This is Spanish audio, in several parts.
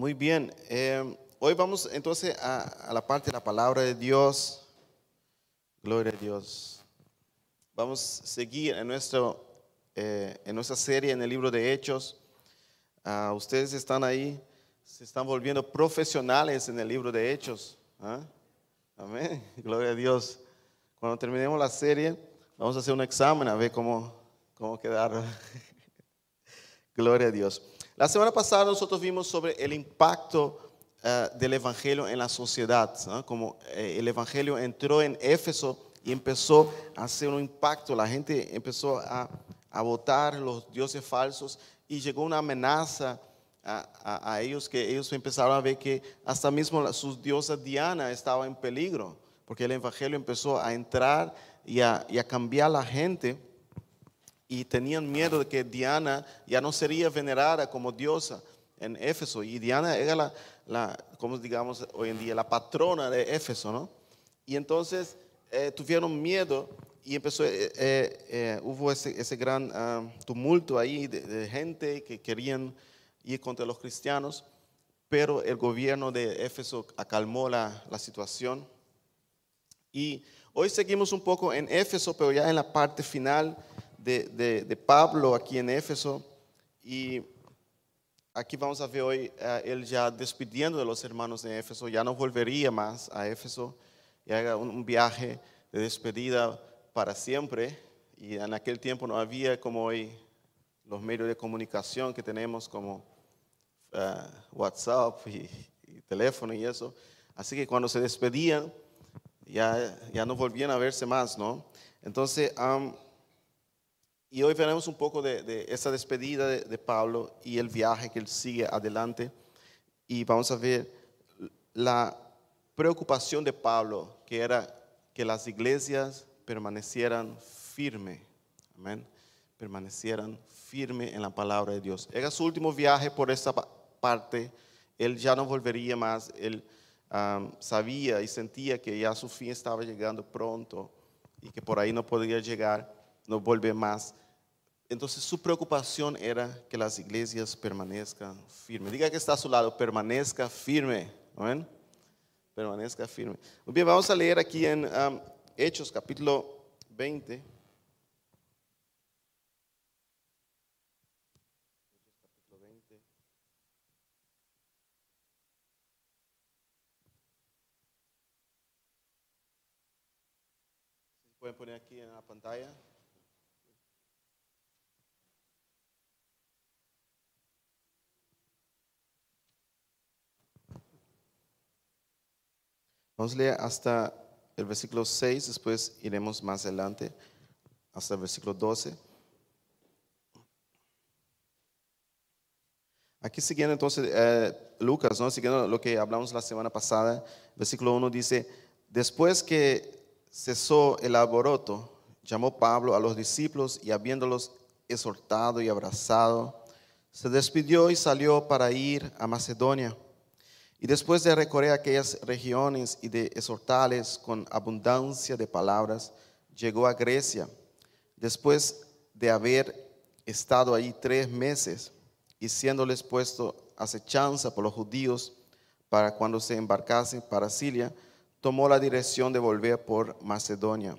Muy bien. eh, hoy vamos entonces a, a la parte de la palabra de Dios. Gloria a Dios. Vamos a seguir en, nuestro, eh, en nuestra serie en el libro de Hechos. Ah, ustedes están ahí, se están volviendo profesionales en el libro de Hechos. ¿ah? Amén. Gloria a Dios. Cuando terminemos la serie, vamos a hacer un examen a ver cómo, cómo quedaron. Gloria a Dios. La semana pasada nosotros vimos sobre el impacto eh, del Evangelio en la sociedad, como eh, el Evangelio entró en Éfeso y empezó a hacer un impacto. La gente empezó a, a votar los dioses falsos y llegó una amenaza a, a- a ellos que ellos empezaron a ver que hasta mismo sus diosa Diana estaba en peligro, porque el Evangelio empezó a entrar y a, y a cambiar la gente y tenían miedo de que Diana ya no sería venerada como diosa en Éfeso. Y Diana era la, la como digamos hoy en día, la patrona de Éfeso, ¿no? Y entonces eh, tuvieron miedo y empezó, eh, eh, eh, hubo ese, ese gran ah, tumulto ahí de, de gente que querían ir contra los cristianos, pero el gobierno de Éfeso acalmó la, la situación. Y hoy seguimos un poco en Éfeso, pero ya en la parte final de, Pablo aquí en Éfeso. Y aquí vamos a ver hoy eh, él ya despidiendo de los hermanos de Éfeso, ya no volvería más a Éfeso, era un viaje de despedida para siempre. Y en aquel tiempo no había como hoy los medios de comunicación que tenemos como eh, WhatsApp y, y teléfono y eso. Así que cuando se despedían, ya, ya no volvían a verse más, ¿no? Entonces, am, y hoy veremos un poco de, esa despedida de, Pablo y el viaje que él sigue adelante. Y vamos a ver la preocupación de Pablo, que era que las iglesias permanecieran firmes. Amén. Permanecieran firmes en la palabra de Dios. Era su último viaje por esta pa- parte. Él ya no volvería más. Él sabía y sentía que ya su fin estaba llegando pronto y que por ahí no podría llegar, no volver más. Entonces su preocupación era que las iglesias permanezcan firmes. Diga que está a su lado, permanezca firme. Amén. Permanezca firme. Muy bien, vamos a leer aquí en am, Hechos capítulo 20. Capítulo 20. ¿Sí ¿Pueden poner aquí en la pantalla? Vamos a leer hasta el versículo 6, después iremos más adelante hasta el versículo 12. Aquí siguiendo entonces eh, Lucas, ¿no? siguiendo lo que hablamos la semana pasada, versículo 1 dice, después que cesó el alboroto, llamó Pablo a los discípulos y habiéndolos exhortado y abrazado, se despidió y salió para ir a Macedonia. Y después de recorrer aquellas regiones y de exhortarles con abundancia de palabras, llegó a Grecia. Después de haber estado allí tres meses y siéndoles puesto acechanza por los judíos para cuando se embarcasen para Siria, tomó la dirección de volver por Macedonia.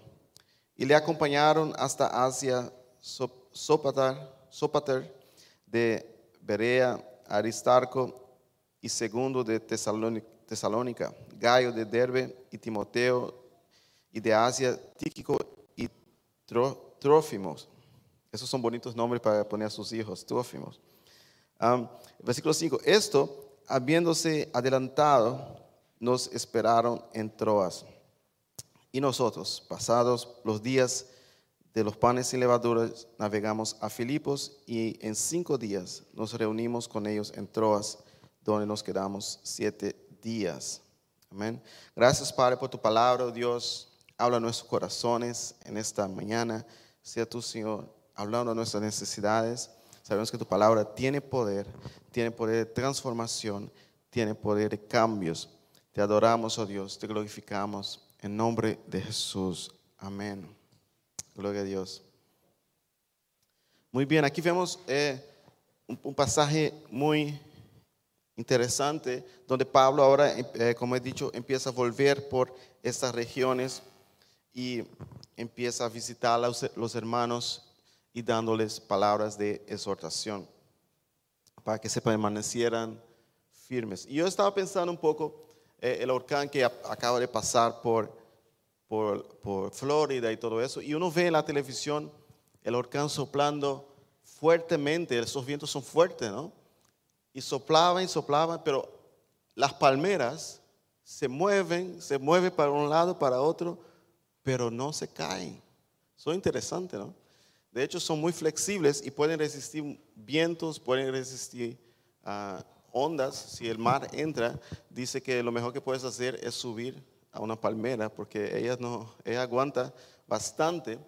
Y le acompañaron hasta Asia Sop- Sópater, Sópater de Berea, Aristarco y segundo de Tesalóni- Tesalónica, Gallo de Derbe y Timoteo, y de Asia, Tíquico y Tró- Trófimos. Esos son bonitos nombres para poner a sus hijos, Trófimos. Am, versículo 5. Esto, habiéndose adelantado, nos esperaron en Troas. Y nosotros, pasados los días de los panes sin levaduras, navegamos a Filipos y en cinco días nos reunimos con ellos en Troas, donde nos quedamos siete días. Amén. Gracias, Padre, por tu palabra, oh Dios. Habla a nuestros corazones en esta mañana. Sea tú, Señor, hablando de nuestras necesidades. Sabemos que tu palabra tiene poder, tiene poder de transformación, tiene poder de cambios. Te adoramos, oh Dios, te glorificamos en nombre de Jesús. Amén. Gloria a Dios. Muy bien, aquí vemos eh, un pasaje muy interesante, donde Pablo ahora, eh, como he dicho, empieza a volver por estas regiones y empieza a visitar a los, los hermanos y dándoles palabras de exhortación para que se permanecieran firmes. Y yo estaba pensando un poco, eh, el huracán que acaba de pasar por, por, por, Florida y todo eso, y uno ve en la televisión el huracán soplando fuertemente, esos vientos son fuertes, ¿no? Y soplaban y soplaban, pero las palmeras se mueven, se mueven para un lado, para otro, pero no se caen. Eso es interesante, ¿no? De hecho, son muy flexibles y pueden resistir vientos, pueden resistir uh, ondas. Si el mar entra, dice que lo mejor que puedes hacer es subir a una palmera porque ella, no, ella aguanta bastante.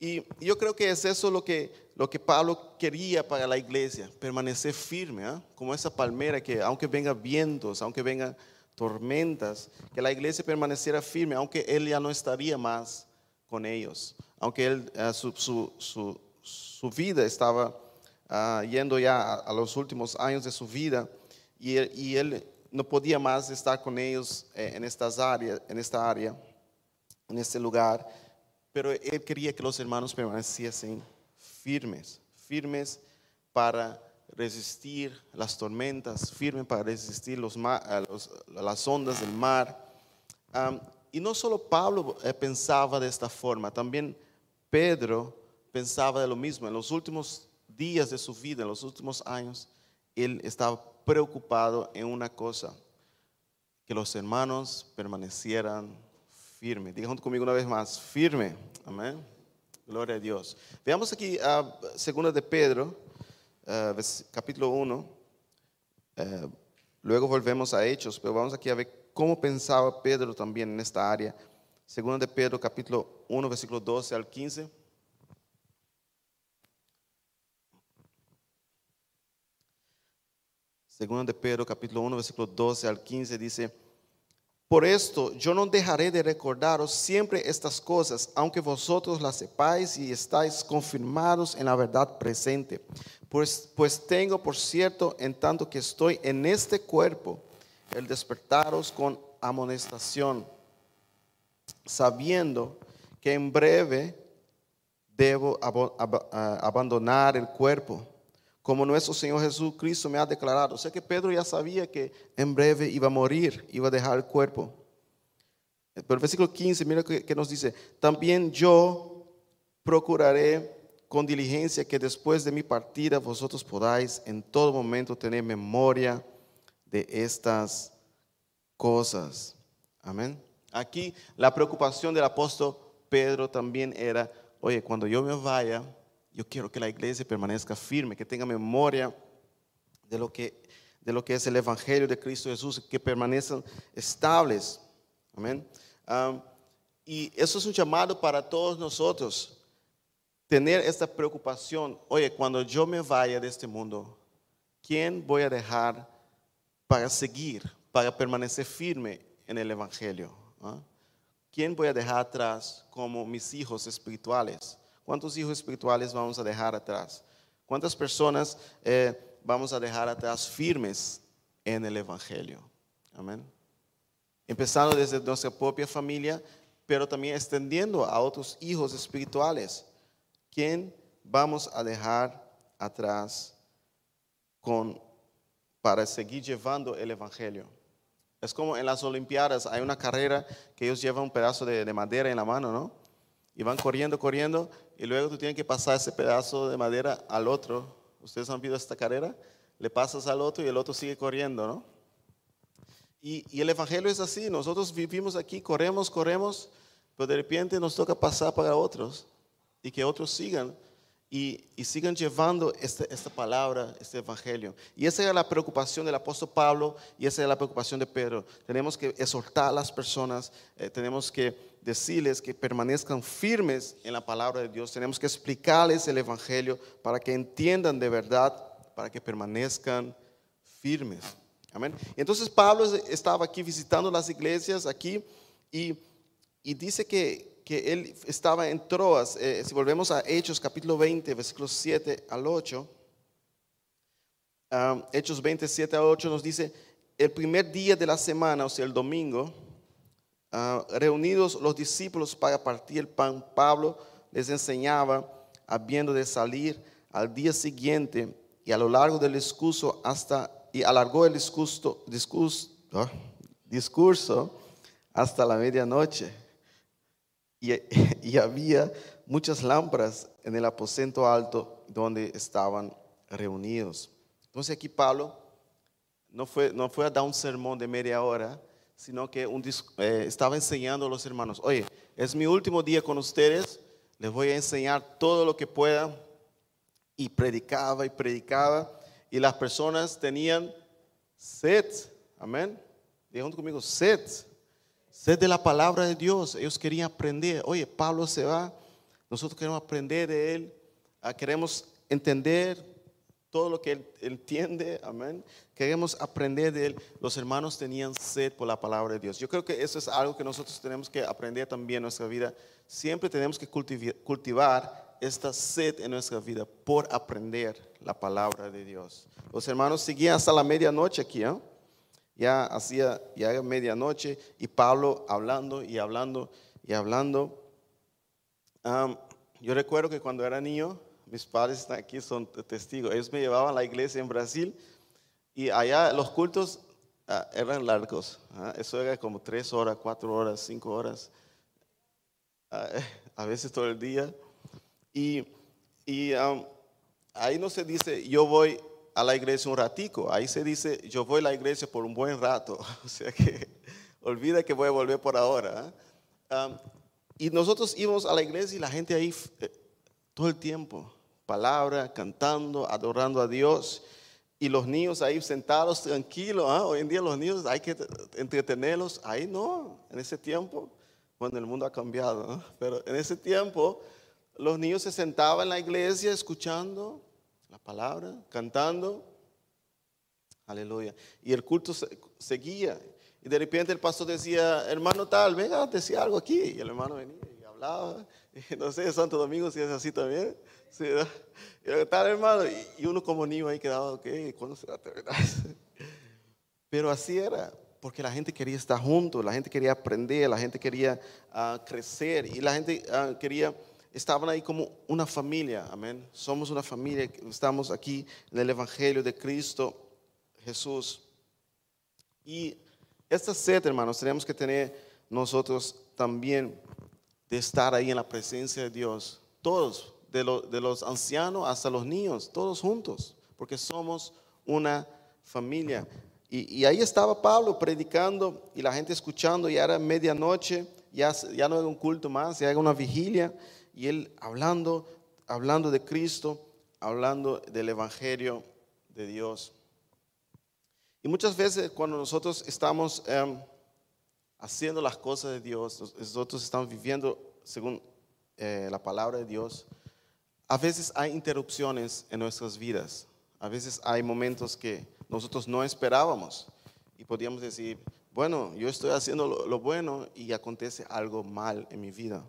Y yo creo que es eso lo que, lo que Pablo quería para la iglesia, permanecer firme, ¿eh? como esa palmera que aunque vengan vientos, aunque vengan tormentas, que la iglesia permaneciera firme, aunque él ya no estaría más con ellos aunque él, eh, su, vida estaba ah, yendo ya a, los últimos años de su vida y, él no podía más estar con ellos eh, en, estas áreas, en esta área, en este lugar, pero él quería que los hermanos permaneciesen firmes, firmes para resistir las tormentas, firmes para resistir las ondas del mar. y no solo Pablo eh, pensaba de esta forma, también Pedro pensaba de lo mismo. En los últimos días de su vida, en los últimos años, él estaba preocupado en una cosa, que los hermanos permanecieran firmes. Diga junto conmigo una vez más, firme. Amén. Gloria a Dios. Veamos aquí a segunda de Pedro, uh, capítulo 1. Uh, luego volvemos a Hechos, pero vamos aquí a ver cómo pensaba Pedro también en esta área. Segunda de Pedro, capítulo 1, versículo 12 al 15. Segunda de Pedro, capítulo 1, versículo 12 al 15 dice, por esto yo no dejaré de recordaros siempre estas cosas, aunque vosotros las sepáis y estáis confirmados en la verdad presente. Pues, pues tengo, por cierto, en tanto que estoy en este cuerpo, el despertaros con amonestación sabiendo que en breve debo abandonar el cuerpo, como nuestro Señor Jesucristo me ha declarado. O sea que Pedro ya sabía que en breve iba a morir, iba a dejar el cuerpo. Pero el versículo 15, mira que, nos dice, también yo procuraré con diligencia que después de mi partida vosotros podáis en todo momento tener memoria de estas cosas. Amén. Aquí la preocupación del apóstol Pedro también era, oye, cuando yo me vaya, yo quiero que la iglesia permanezca firme, que tenga memoria de lo que, de lo que es el Evangelio de Cristo Jesús, que permanezcan estables. Amén. y eso es un llamado para todos nosotros, tener esta preocupación, oye, cuando yo me vaya de este mundo, ¿quién voy a dejar para seguir, para permanecer firme en el Evangelio? ¿Ah? ¿Quién voy a dejar atrás como mis hijos espirituales? ¿Cuántos hijos espirituales vamos a dejar atrás? ¿Cuántas personas eh, vamos a dejar atrás firmes en el Evangelio? Amén. Empezando desde nuestra propia familia, pero también extendiendo a otros hijos espirituales. ¿Quién vamos a dejar atrás con, para seguir llevando el Evangelio? Es como en las Olimpiadas, hay una carrera que ellos llevan un pedazo de, madera en la mano, ¿no? Y van corriendo, corriendo, y luego tú tienes que pasar ese pedazo de madera al otro. ¿Ustedes han visto esta carrera? Le pasas al otro y el otro sigue corriendo, ¿no? Y, y el Evangelio es así, nosotros vivimos aquí, corremos, corremos, pero de repente nos toca pasar para otros y que otros sigan y, sigan llevando este, esta palabra, este evangelio. Y esa era la preocupación del apóstol Pablo y esa era la preocupación de Pedro. Tenemos que exhortar a las personas, eh, tenemos que decirles que permanezcan firmes en la palabra de Dios, tenemos que explicarles el evangelio para que entiendan de verdad, para que permanezcan firmes. Amén. Entonces Pablo estaba aquí visitando las iglesias aquí y, y dice que, que él estaba en Troas. Eh, si volvemos a Hechos capítulo 20, versículos 7 al 8, um, Hechos 27 a 8 nos dice, el primer día de la semana, o sea, el domingo, uh, reunidos los discípulos para partir el pan, Pablo les enseñaba, habiendo de salir al día siguiente y a lo largo del discurso hasta, y alargó el discurso, discurso, ah, discurso hasta la medianoche. Y, había muchas lámparas en el aposento alto donde estaban reunidos. Entonces aquí Pablo no fue, no fue a dar un sermón de media hora, sino que eh, estaba enseñando a los hermanos, oye, es mi último día con ustedes, les voy a enseñar todo lo que pueda. Y predicaba y predicaba, y las personas tenían sed, amén. Digan conmigo, sed, sed de la palabra de Dios. Ellos querían aprender. Oye, Pablo se va, nosotros queremos aprender de él, ah, queremos entender todo lo que él entiende, amén. Queremos aprender de él. Los hermanos tenían sed por la palabra de Dios. Yo creo que eso es algo que nosotros tenemos que aprender también en nuestra vida. Siempre tenemos que cultivar esta sed en nuestra vida por aprender la palabra de Dios. Los hermanos seguían hasta la medianoche aquí, ¿eh? Ya hacía ya medianoche y Pablo hablando y hablando y hablando. yo recuerdo que cuando era niño, mis padres están aquí, son testigos. Ellos me llevaban a la iglesia en Brasil y allá los cultos ah, eran largos. ¿ah? Eso era como tres horas, cuatro horas, cinco horas, ah, a veces todo el día. Y, y ahí no se dice, yo voy a la iglesia un ratico, ahí se dice, yo voy a la iglesia por un buen rato. O sea que olvida que voy a volver por ahora. y nosotros íbamos a la iglesia y la gente ahí eh, todo el tiempo palabra, cantando, adorando a Dios. Y los niños ahí sentados tranquilos. ¿ah? Hoy en día los niños hay que entretenerlos. Ahí no, en ese tiempo, bueno, el mundo ha cambiado, pero en ese tiempo los niños se sentaban en la iglesia escuchando la palabra, cantando. Aleluya. Y el culto seguía. Y de repente el pastor decía, hermano tal, venga, decía algo aquí. Y el hermano venía y hablaba. No sé, Santo Domingo si es así también. Sí, y tal, hermano, y uno como niño ahí quedaba, ok, ¿cuándo se va a terminar? Pero así era, porque la gente quería estar juntos, la gente quería aprender, la gente quería uh, crecer y la gente uh, quería, estaban ahí como una familia, amén. Somos una familia, estamos aquí en el Evangelio de Cristo Jesús. Y esta sed, hermanos, tenemos que tener nosotros también de estar ahí en la presencia de Dios, todos de, los ancianos hasta los niños, todos juntos, porque somos una familia. Y, ahí estaba Pablo predicando y la gente escuchando, ya era medianoche, ya, ya no era un culto más, ya era una vigilia, y él hablando, hablando de Cristo, hablando del Evangelio de Dios. Y muchas veces cuando nosotros estamos em, haciendo las cosas de Dios, nosotros estamos viviendo según eh, la palabra de Dios, a veces hay interrupciones en nuestras vidas. A veces hay momentos que nosotros no esperábamos y podríamos decir, bueno, yo estoy haciendo lo, bueno y acontece algo mal en mi vida.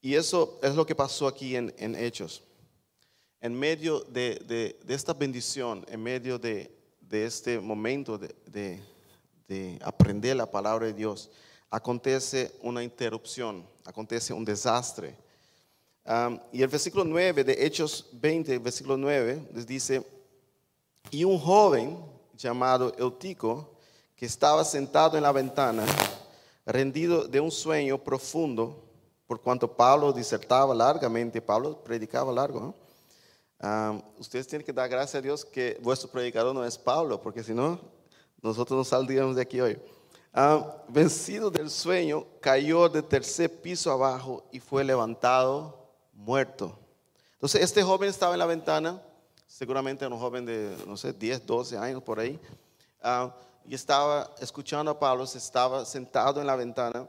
Y eso es lo que pasó aquí en, Hechos. En medio de, esta bendición, en medio de, este momento de, aprender la palabra de Dios, acontece una interrupción, acontece un desastre y el versículo 9 de Hechos 20, versículo 9, les dice, y un joven llamado Eutico, que estaba sentado en la ventana, rendido de un sueño profundo, por cuanto Pablo disertaba largamente, Pablo predicaba largo. ustedes tienen que dar gracias a Dios que vuestro predicador no es Pablo, porque si no, nosotros no saldríamos de aquí hoy. vencido del sueño, cayó de tercer piso abajo y fue levantado muerto. Entonces, este joven estaba en la ventana, seguramente era un joven de, no sé, 10, 12 años por ahí, ah, y estaba escuchando a Pablo, estaba sentado en la ventana,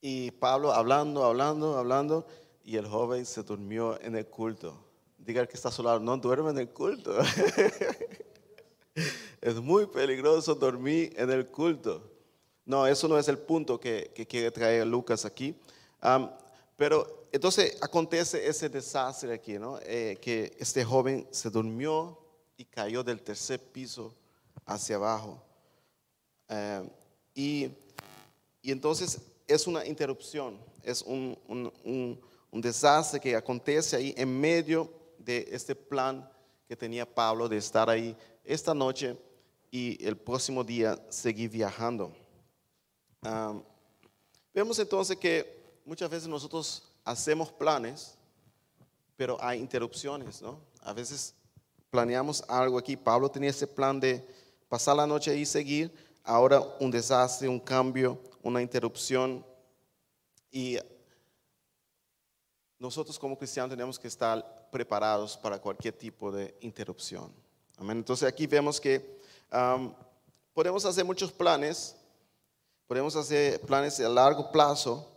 y Pablo hablando, hablando, hablando, y el joven se durmió en el culto. Diga que está a su lado, no duerme en el culto. es muy peligroso dormir en el culto. No, eso no es el punto que, quiere traer Lucas aquí. pero entonces acontece ese desastre aquí, ¿no? Eh, que este joven se durmió y cayó del tercer piso hacia abajo. Eh, y entonces es una interrupción, es un, un, desastre que acontece ahí en medio de este plan que tenía Pablo de estar ahí esta noche y el próximo día seguir viajando. Vemos entonces que muchas veces nosotros hacemos planes, pero hay interrupciones, ¿no? A veces planeamos algo aquí. Pablo tenía ese plan de pasar la noche y seguir, ahora un desastre, un cambio, una interrupción. Y nosotros como cristianos tenemos que estar preparados para cualquier tipo de interrupción. Amén. Entonces aquí vemos que um, podemos hacer muchos planes, podemos hacer planes a largo plazo,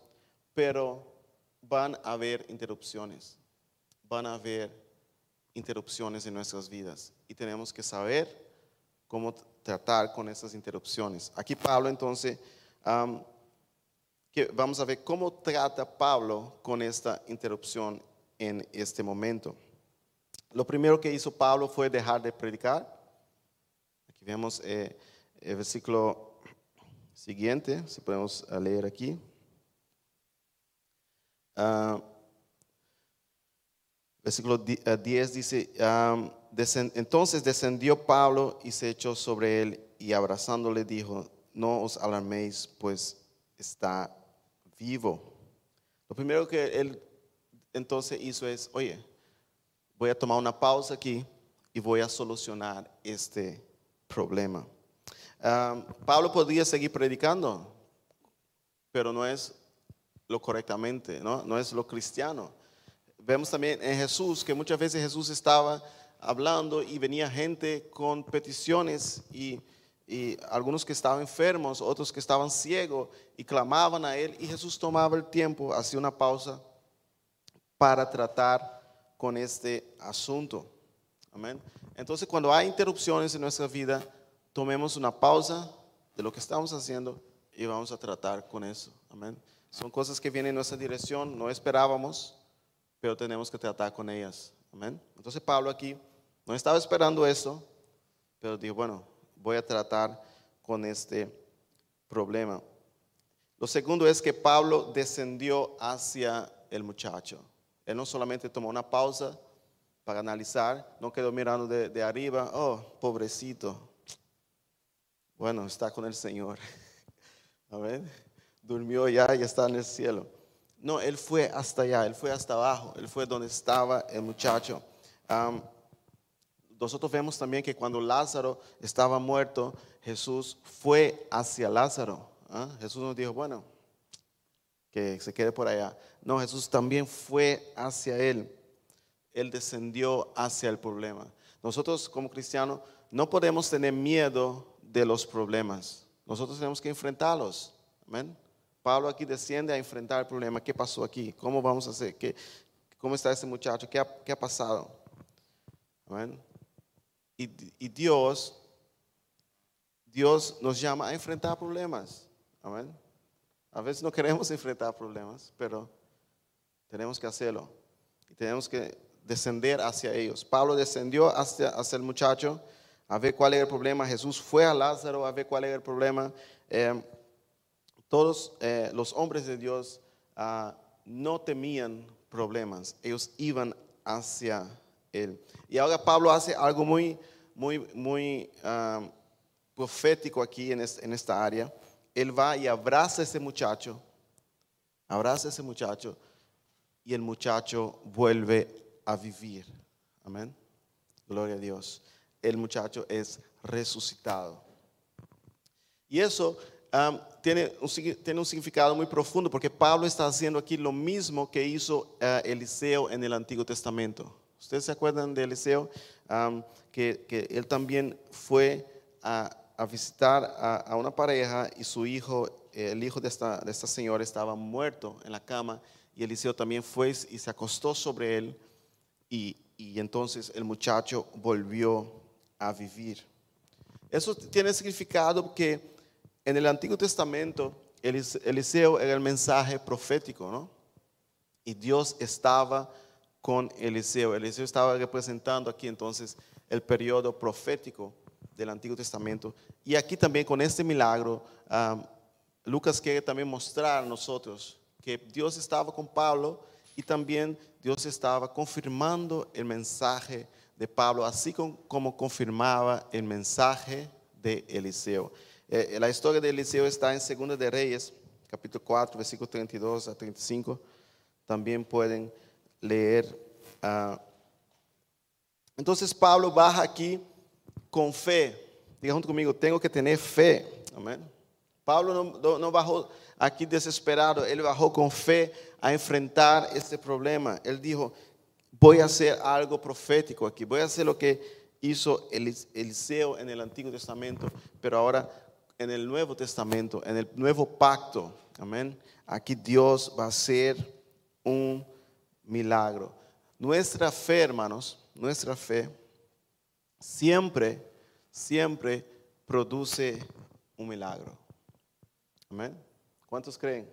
pero van a haber interrupciones, van a haber interrupciones en nuestras vidas y tenemos que saber cómo tratar con esas interrupciones. Aquí Pablo entonces, que vamos a ver cómo trata Pablo con esta interrupción en este momento. Lo primero que hizo Pablo fue dejar de predicar. Aquí vemos eh, el versículo siguiente, si podemos leer aquí. Uh, versículo 10 eh, dice, entonces descendió Pablo y se echó sobre él y abrazándole dijo, no os alarméis, pues está vivo. Lo primero que él entonces hizo es, oye, voy a tomar una pausa aquí y voy a solucionar este problema. Pablo podría seguir predicando, pero no es lo correctamente, ¿no? no es lo cristiano. Vemos también en Jesús que muchas veces Jesús estaba hablando y venía gente con peticiones y, y algunos que estaban enfermos, otros que estaban ciegos y clamaban a Él y Jesús tomaba el tiempo, hacía una pausa para tratar con este asunto. Amén. Entonces, cuando hay interrupciones en nuestra vida, tomemos una pausa de lo que estamos haciendo y vamos a tratar con eso. Amén. Son cosas que vienen en nuestra dirección, no esperábamos, pero tenemos que tratar con ellas. Amén. Entonces, Pablo aquí no estaba esperando eso, pero dijo, bueno, voy a tratar con este problema. Lo segundo es que Pablo descendió hacia el muchacho. Él no solamente tomó una pausa para analizar, no quedó mirando de, arriba, oh, pobrecito. Bueno, está con el Señor. Amén. Durmió ya y está en el cielo. No, él fue hasta allá, él fue hasta abajo, él fue donde estaba el muchacho. Nosotros vemos también que cuando Lázaro estaba muerto, Jesús fue hacia Lázaro. ¿ah? Jesús nos dijo, bueno, que se quede por allá. No, Jesús también fue hacia él. Él descendió hacia el problema. Nosotros como cristianos no podemos tener miedo de los problemas. Nosotros tenemos que enfrentarlos. Amén. Pablo aquí desciende a enfrentar el problema. ¿Qué pasó aquí? ¿Cómo vamos a hacer? ¿Qué, ¿Cómo está ese muchacho? ¿Qué ha, qué ha pasado? Amén. Y, Dios, Dios nos llama a enfrentar problemas. Amén. A veces no queremos enfrentar problemas, pero tenemos que hacerlo. Y tenemos que descender hacia ellos. Pablo descendió hacia, hacia el muchacho a ver cuál era el problema. Jesús fue a Lázaro a ver cuál era el problema. Eh, todos eh, los hombres de Dios ah, no temían problemas. Ellos iban hacia Y ahora Pablo hace algo muy, muy, muy ah, profético aquí en, esta área él va y abraza a ese muchacho, abraza a ese muchacho y el muchacho vuelve a vivir. Amén. Gloria a Dios. El muchacho es resucitado. Y eso tiene, un, significado muy profundo porque Pablo está haciendo aquí lo mismo que hizo uh, Eliseo en el Antiguo Testamento. ¿Ustedes se acuerdan de Eliseo? Que, que él también fue a a visitar a, una pareja y su hijo, el hijo de esta, de esta señora estaba muerto en la cama y Eliseo también fue y se acostó sobre él y, y entonces el muchacho volvió a vivir. Eso tiene significado que en el Antiguo Testamento Eliseo era el mensaje profético, ¿no? Y Dios estaba con Eliseo. Estaba representando aquí entonces el periodo profético del Antiguo Testamento. Y aquí también con este milagro, ah, Lucas quiere también mostrar a nosotros que Dios estaba con Pablo y también Dios estaba confirmando el mensaje de Pablo, así como confirmaba el mensaje de Eliseo. Eh, la historia de Eliseo está en Segunda de Reyes, capítulo 4, versículos 32 a 35. También pueden leer. Ah. entonces Pablo baja aquí con fe. Diga junto conmigo, tengo que tener fe. Amén. Pablo no, no, bajó aquí desesperado, él bajó con fe a enfrentar este problema. Él dijo, voy a hacer algo profético aquí, voy a hacer lo que hizo Eliseo en el Antiguo Testamento, pero ahora en el Nuevo Testamento, en el nuevo pacto. Amén. Aquí Dios va a hacer un milagro. Nuestra fe, hermanos, nuestra fe siempre, siempre produce un milagro. Amén. ¿Cuántos creen?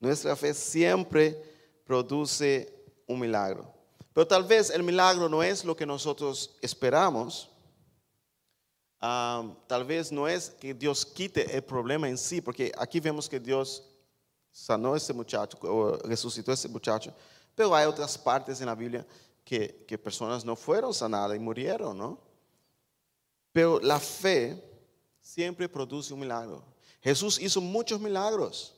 Nuestra fe siempre produce un milagro. Pero tal vez el milagro no es lo que nosotros esperamos. tal vez no es que Dios quite el problema en sí, porque aquí vemos que Dios sanó a ese muchacho o resucitó a ese muchacho, pero hay otras partes en la Biblia que, que personas no fueron sanadas y murieron, ¿no? Pero la fe siempre produce un milagro. Jesús hizo muchos milagros,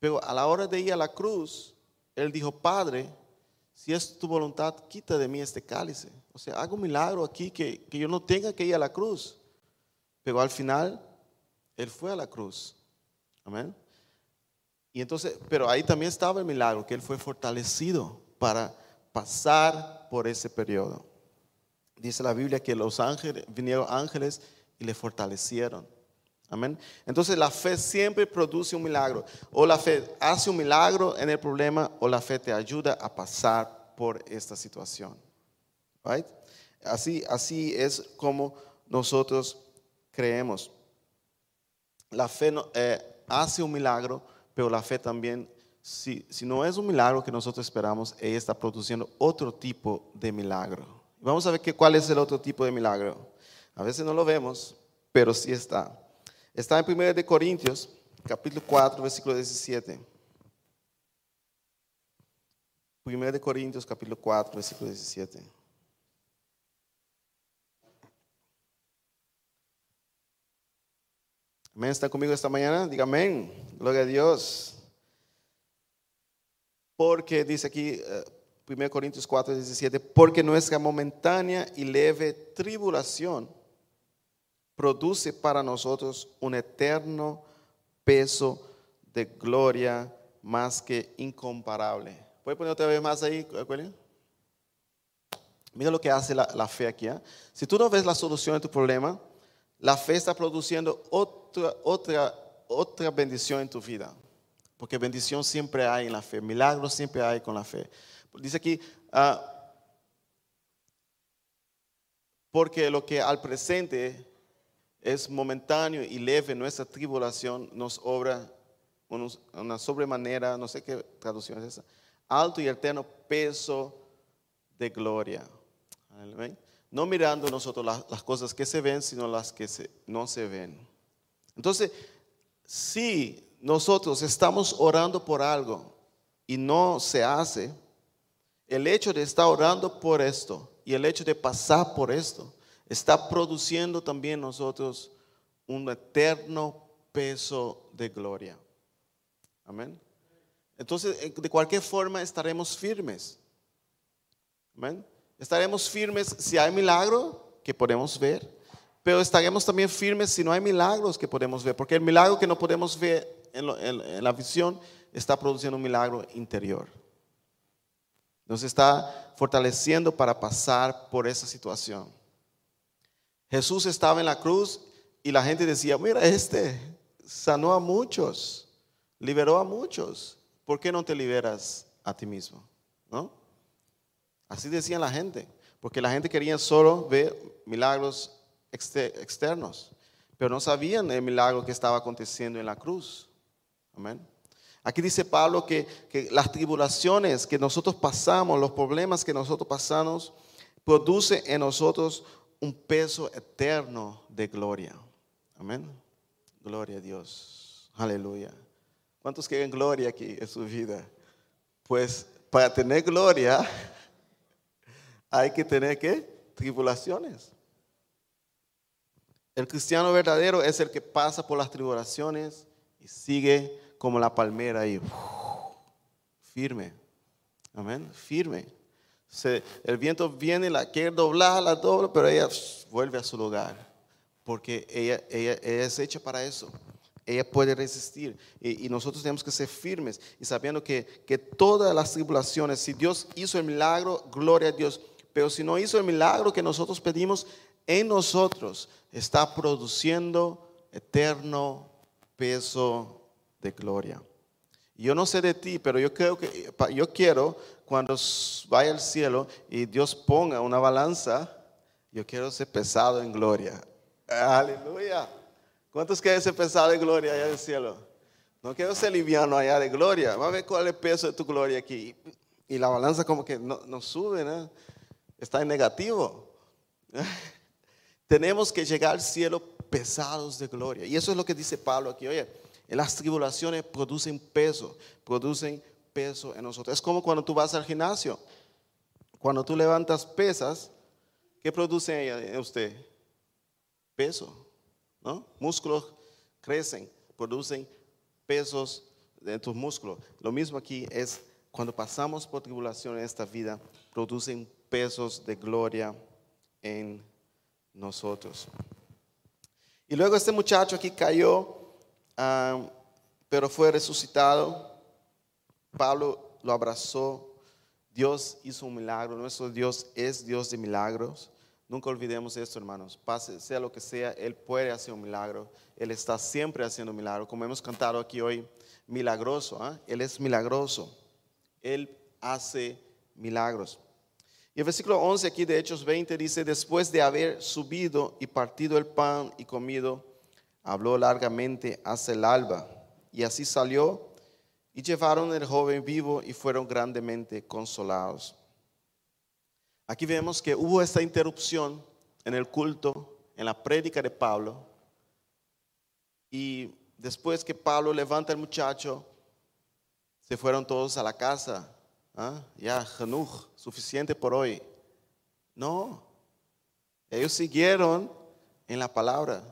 pero a la hora de ir a la cruz, Él dijo, Padre, si es tu voluntad, quita de mí este cálice. O sea, hago un milagro aquí que, que yo no tenga que ir a la cruz. Pero al final, Él fue a la cruz. Amén. Y entonces, pero ahí también estaba el milagro, que Él fue fortalecido para pasar por ese periodo. Dice la Biblia que los ángeles, vinieron ángeles y le fortalecieron. Amén. Entonces la fe siempre produce un milagro. O la fe hace un milagro en el problema o la fe te ayuda a pasar por esta situación. Right? Así, así es como nosotros creemos. La fe eh, hace un milagro, pero la fe también, si, si no es un milagro que nosotros esperamos, ella está produciendo otro tipo de milagro. Vamos a ver que, cuál es el otro tipo de milagro. A veces no lo vemos, pero sí está. Está en 1 de Corintios, capítulo 4, versículo 17. 1 de Corintios, capítulo 4, versículo 17. Amén. ¿Están conmigo esta mañana? Diga amén. Gloria a Dios. Porque dice aquí, 1 eh, Corintios 4, 17, porque nuestra momentánea y leve tribulación produce para nosotros un eterno peso de gloria más que incomparable. ¿Puede poner otra vez más ahí, Mira lo que hace la, fe aquí. ¿eh? Si tú no ves la solución de tu problema, la fe está produciendo otra, otra, otra bendición en tu vida. Porque bendición siempre hay en la fe, milagros siempre hay con la fe. Dice aquí, ah, porque lo que al presente es momentáneo y leve nuestra tribulación, nos obra una sobremanera, no sé qué traducción es esa, alto y eterno peso de gloria. No mirando nosotros las, cosas que se ven, sino las que no se ven. Entonces, si nosotros estamos orando por algo y no se hace, el hecho de estar orando por esto y el hecho de pasar por esto está produciendo también nosotros un eterno peso de gloria. Amén. Entonces, eh, de cualquier forma estaremos firmes. Amén. Estaremos firmes si hay milagro que podemos ver, pero estaremos también firmes si no hay milagros que podemos ver, porque el milagro que no podemos ver en, la visión está produciendo un milagro interior. Nos está fortaleciendo para pasar por esa situación. Jesús estaba en la cruz y la gente decía, mira, este sanó a muchos, liberó a muchos. ¿Por qué no te liberas a ti mismo? ¿No? Así decían la gente, porque la gente quería solo ver milagros externos, pero no sabían el milagro que estaba aconteciendo en la cruz. Amén. Aquí dice Pablo que, que las tribulaciones que nosotros pasamos, los problemas que nosotros pasamos, produce en nosotros un peso eterno de gloria. Amén. Gloria a Dios. Aleluya. ¿Cuántos quieren gloria aquí en su vida? Pues para tener gloria hay que tener que tribulaciones. El cristiano verdadero es el que pasa por las tribulaciones y sigue como la palmera ahí, firme. Amén, firme. el viento viene, la quiere doblar, la dobla, pero ella vuelve a su lugar, porque ella, es hecha para eso. Ella puede resistir y, nosotros tenemos que ser firmes y sabiendo que, que todas las tribulaciones, si Dios hizo el milagro, gloria a Dios, pero si no hizo el milagro que nosotros pedimos, en nosotros está produciendo eterno peso de gloria. Yo no sé de ti, pero yo creo que yo quiero cuando vaya al cielo y Dios ponga una balanza, yo quiero ser pesado en gloria. Aleluya. ¿Cuántos quieren ser pesado en gloria allá en el cielo? No quiero ser liviano allá de gloria. Vamos a ver cuál es el peso de tu gloria aquí. Y la balanza como que no, no sube, ¿no? Está en negativo. Tenemos que llegar al cielo pesados de gloria. Y eso es lo que dice Pablo aquí. Oye, las tribulaciones producen peso, producen peso en nosotros. Es como cuando tú vas al gimnasio. Cuando tú levantas pesas, ¿qué produce en usted? Peso, ¿no? Músculos crecen, producen pesos en tus músculos. Lo mismo aquí es cuando pasamos por tribulación en esta vida, producen pesos de gloria en nosotros. Y luego este muchacho aquí cayó, ah, pero fue resucitado. Pablo lo abrazó. Dios hizo un milagro. Nuestro Dios es Dios de milagros. Nunca olvidemos esto, hermanos. Pase, sea lo que sea, Él puede hacer un milagro. Él está siempre haciendo milagro. Como hemos cantado aquí hoy, milagroso. ¿ah? Él es milagroso. Él hace milagros. Y el versículo 11 aquí de Hechos 20 dice, después de haber subido y partido el pan y comido, habló largamente hasta el alba. Y así salió y llevaron el joven vivo y fueron grandemente consolados. Aquí vemos que hubo esta interrupción en el culto, en la prédica de Pablo. Y después que Pablo levanta al muchacho, se fueron todos a la casa ¿Ah? Ya, Hanuch, suficiente por hoy. No, ellos siguieron en la palabra.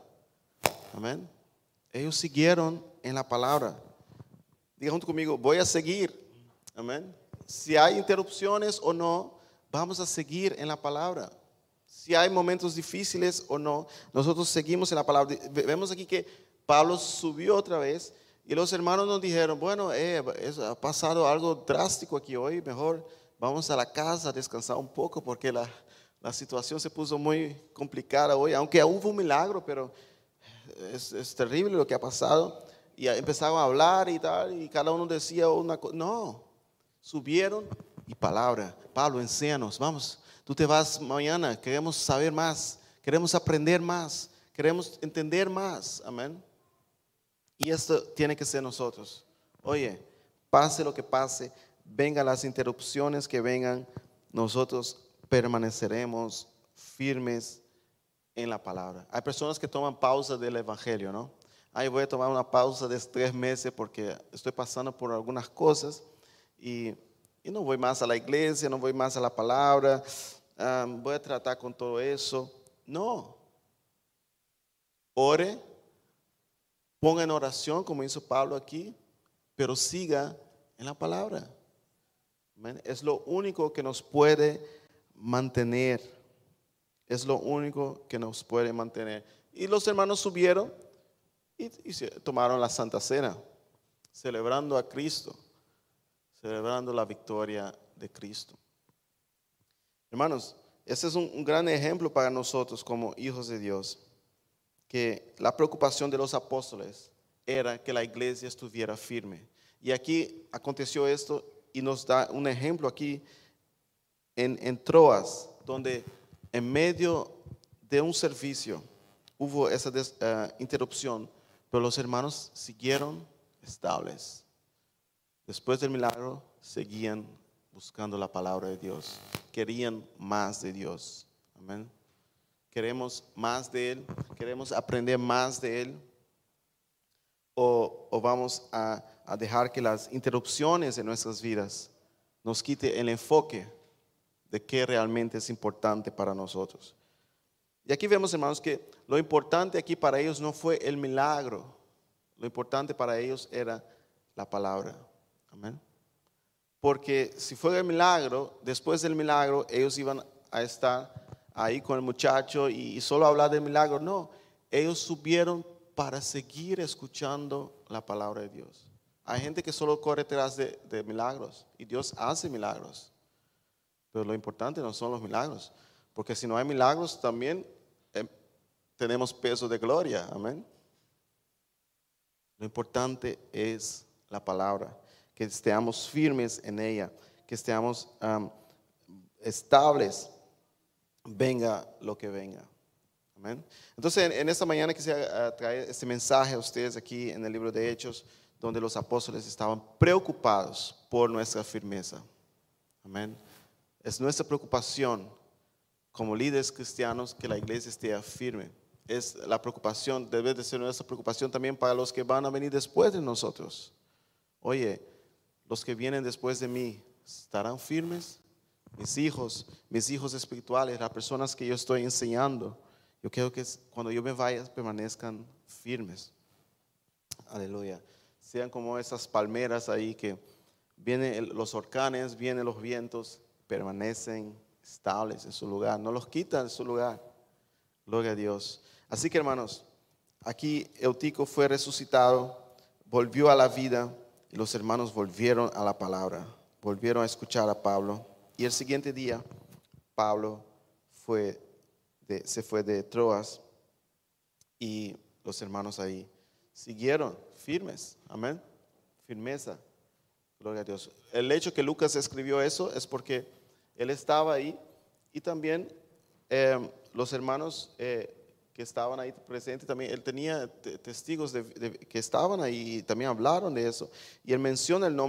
Amén. Ellos siguieron en la palabra. Diga junto conmigo, voy a seguir. Amén. Si hay interrupciones o no, vamos a seguir en la palabra. Si hay momentos difíciles o no, nosotros seguimos en la palabra. Vemos aquí que Pablo subió otra vez y los hermanos nos dijeron, bueno, eh, ha pasado algo drástico aquí hoy, mejor vamos a la casa a descansar un poco porque la, la situación se puso muy complicada hoy, aunque hubo un milagro, pero es, es, terrible lo que ha pasado. Y empezaron a hablar y tal, y cada uno decía una cosa. No, subieron y palabra. Pablo, enséñanos, vamos, tú te vas mañana, queremos saber más, queremos aprender más, queremos entender más. Amén. Y esto tiene que ser nosotros. Oye, pase lo que pase, vengan las interrupciones que vengan, nosotros permaneceremos firmes en la palabra. Hay personas que toman pausa del Evangelio, ¿no? Ahí voy a tomar una pausa de tres meses porque estoy pasando por algunas cosas y, no voy más a la iglesia, no voy más a la palabra, voy a tratar con todo eso. No. Ore Ponga en oración, como hizo Pablo aquí, pero siga en la palabra. Es lo único que nos puede mantener. Es lo único que nos puede mantener. Y los hermanos subieron y, tomaron la Santa Cena, celebrando a Cristo, celebrando la victoria de Cristo. Hermanos, ese es un gran ejemplo para nosotros como hijos de Dios que la preocupación de los apóstoles era que la iglesia estuviera firme. Y aquí aconteció esto y nos da un ejemplo aquí en, Troas, donde en medio de un servicio hubo esa eh, interrupción, pero los hermanos siguieron estables. Después del milagro, seguían buscando la palabra de Dios. Querían más de Dios. Amén. Queremos más de Él. Queremos aprender más de Él. O, o vamos a, a dejar que las interrupciones de nuestras vidas nos quite el enfoque de qué realmente es importante para nosotros. Y aquí vemos, hermanos, que lo importante aquí para ellos no fue el milagro. Lo importante para ellos era la palabra. Amén. Porque si fue el milagro, después del milagro, ellos iban a estar ahí con el muchacho y, solo hablar del milagro. No, ellos subieron para seguir escuchando la palabra de Dios. Hay gente que solo corre detrás de, de milagros y Dios hace milagros. Pero lo importante no son los milagros, porque si no hay milagros también eh, tenemos peso de gloria. Amén. Lo importante es la palabra, que estemos firmes en ella, que estemos estables, venga lo que venga. Amén. Entonces, en, esta mañana quisiera ah, traer este mensaje a ustedes aquí en el libro de Hechos, donde los apóstoles estaban preocupados por nuestra firmeza. Amén. Es nuestra preocupación como líderes cristianos que la iglesia esté firme es la preocupación, debe de ser nuestra preocupación también para los que van a venir después de nosotros. Oye, los que vienen después de mí, ¿estarán firmes? Mis hijos, mis hijos espirituales, las personas que yo estoy enseñando, yo quiero que cuando yo me vaya permanezcan firmes. Aleluya. Sean como esas palmeras ahí que vienen los orcanes, vienen los vientos, permanecen estables en su lugar, no los quitan de su lugar. Gloria a Dios. Así que hermanos, aquí Eutico fue resucitado, volvió a la vida y los hermanos volvieron a la palabra, volvieron a escuchar a Pablo. Y el siguiente día, Pablo fue se fue de Troas y los hermanos ahí siguieron firmes. Amén. Firmeza. Gloria a Dios. El hecho que Lucas escribió eso es porque él estaba ahí y también eh, los hermanos eh, que estaban ahí presentes, también él tenía testigos de, que estaban ahí y también hablaron de eso. Y él menciona el nombre